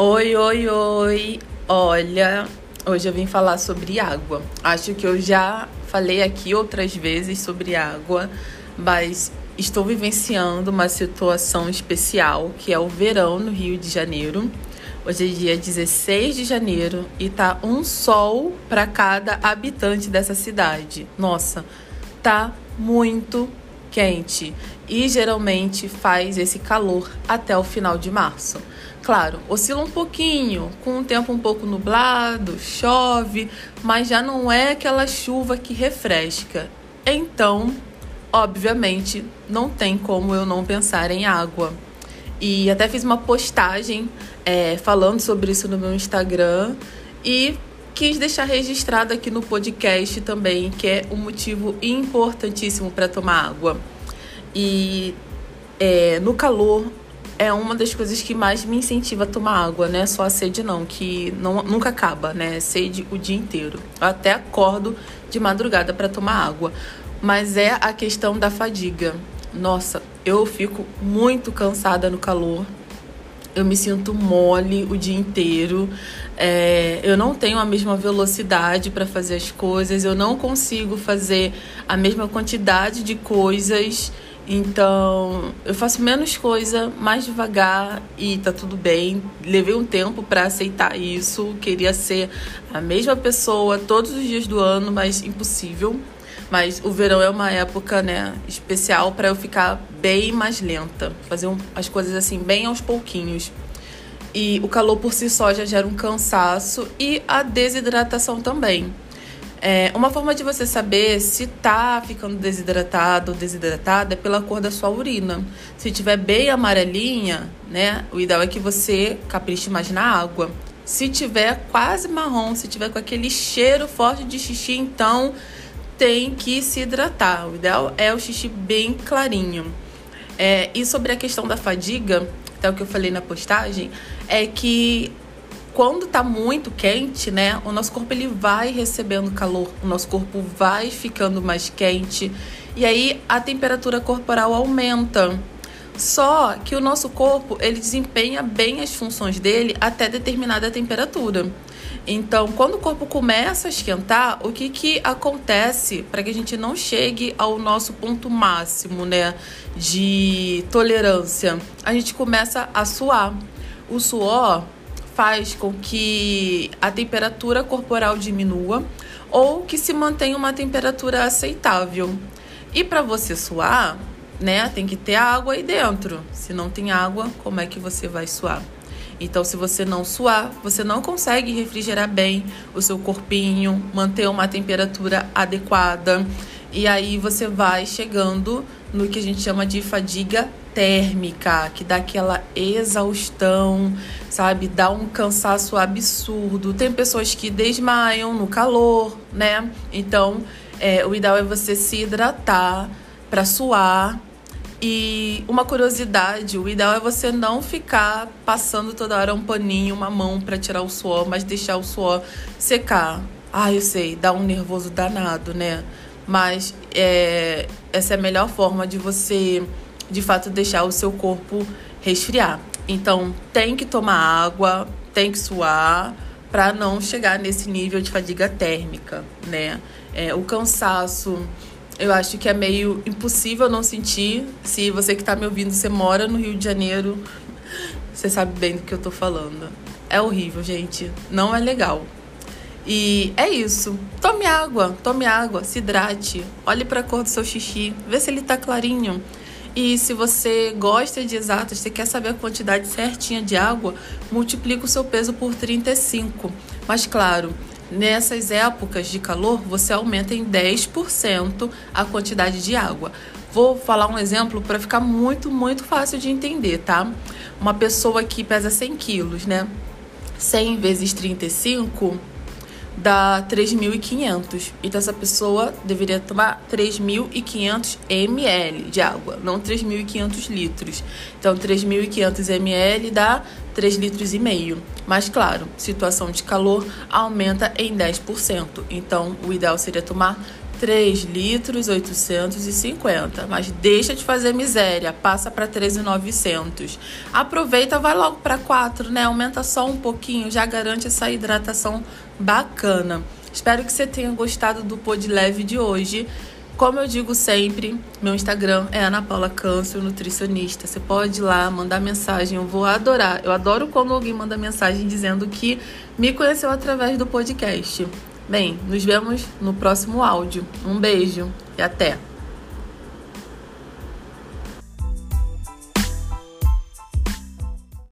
Oi, oi, oi. Olha, hoje eu vim falar sobre água. Acho que eu já falei aqui outras vezes sobre água, mas estou vivenciando uma situação especial que é o verão no Rio de Janeiro. Hoje é dia 16 de janeiro e tá um sol para cada habitante dessa cidade. Nossa, tá muito quente e geralmente faz esse calor até o final de março. Claro, oscila um pouquinho, com o tempo um pouco nublado, chove, mas já não é aquela chuva que refresca. Então, obviamente, não tem como eu não pensar em água. E até fiz uma postagem é, falando sobre isso no meu Instagram e quis deixar registrado aqui no podcast também, que é um motivo importantíssimo para tomar água. E é, no calor é uma das coisas que mais me incentiva a tomar água, né? Só a sede não, que não, nunca acaba, né? Sede o dia inteiro. Eu até acordo de madrugada para tomar água. Mas é a questão da fadiga. Nossa, eu fico muito cansada no calor. Eu me sinto mole o dia inteiro. É, eu não tenho a mesma velocidade para fazer as coisas. Eu não consigo fazer a mesma quantidade de coisas então, eu faço menos coisa, mais devagar e tá tudo bem. Levei um tempo para aceitar isso. Queria ser a mesma pessoa todos os dias do ano, mas impossível. Mas o verão é uma época, né, especial para eu ficar bem mais lenta, fazer um, as coisas assim bem aos pouquinhos. E o calor por si só já gera um cansaço e a desidratação também. É, uma forma de você saber se tá ficando desidratado ou desidratada é pela cor da sua urina. Se tiver bem amarelinha, né, o ideal é que você capriche mais na água. Se tiver quase marrom, se tiver com aquele cheiro forte de xixi, então tem que se hidratar. O ideal é o xixi bem clarinho. É, e sobre a questão da fadiga, até o que eu falei na postagem, é que quando tá muito quente, né, o nosso corpo ele vai recebendo calor, o nosso corpo vai ficando mais quente e aí a temperatura corporal aumenta. Só que o nosso corpo ele desempenha bem as funções dele até determinada temperatura. Então, quando o corpo começa a esquentar, o que, que acontece para que a gente não chegue ao nosso ponto máximo, né, de tolerância? A gente começa a suar. O suor faz com que a temperatura corporal diminua ou que se mantenha uma temperatura aceitável. E para você suar, né, tem que ter água aí dentro. Se não tem água, como é que você vai suar? Então, se você não suar, você não consegue refrigerar bem o seu corpinho, manter uma temperatura adequada. E aí você vai chegando no que a gente chama de fadiga térmica, que dá aquela exaustão, sabe? Dá um cansaço absurdo. Tem pessoas que desmaiam no calor, né? Então, é, o ideal é você se hidratar para suar. E uma curiosidade, o ideal é você não ficar passando toda hora um paninho, uma mão para tirar o suor, mas deixar o suor secar. Ah, eu sei, dá um nervoso danado, né? Mas é, essa é a melhor forma de você de fato deixar o seu corpo resfriar. Então, tem que tomar água, tem que suar para não chegar nesse nível de fadiga térmica, né? É, o cansaço, eu acho que é meio impossível não sentir. Se você que está me ouvindo, você mora no Rio de Janeiro, você sabe bem do que eu tô falando. É horrível, gente. Não é legal. E é isso. Tome água, tome água, se hidrate. Olhe para a cor do seu xixi, vê se ele tá clarinho. E se você gosta de exatas, você quer saber a quantidade certinha de água, multiplica o seu peso por 35. Mas claro, nessas épocas de calor, você aumenta em 10% a quantidade de água. Vou falar um exemplo para ficar muito, muito fácil de entender, tá? Uma pessoa que pesa 100 quilos, né? 100 vezes 35 dá 3.500. Então essa pessoa deveria tomar 3.500 ml de água, não 3.500 litros. Então 3.500 ml dá 3 litros e meio. Mas claro, situação de calor aumenta em 10%. Então o ideal seria tomar 3 litros 850, mas deixa de fazer miséria, passa para 3,900. Aproveita, vai logo para 4, né? Aumenta só um pouquinho, já garante essa hidratação bacana. Espero que você tenha gostado do pod leve de hoje. Como eu digo sempre, meu Instagram é Ana Paula Câncer, nutricionista. Você pode ir lá mandar mensagem, eu vou adorar. Eu adoro quando alguém manda mensagem dizendo que me conheceu através do podcast. Bem, nos vemos no próximo áudio. Um beijo e até!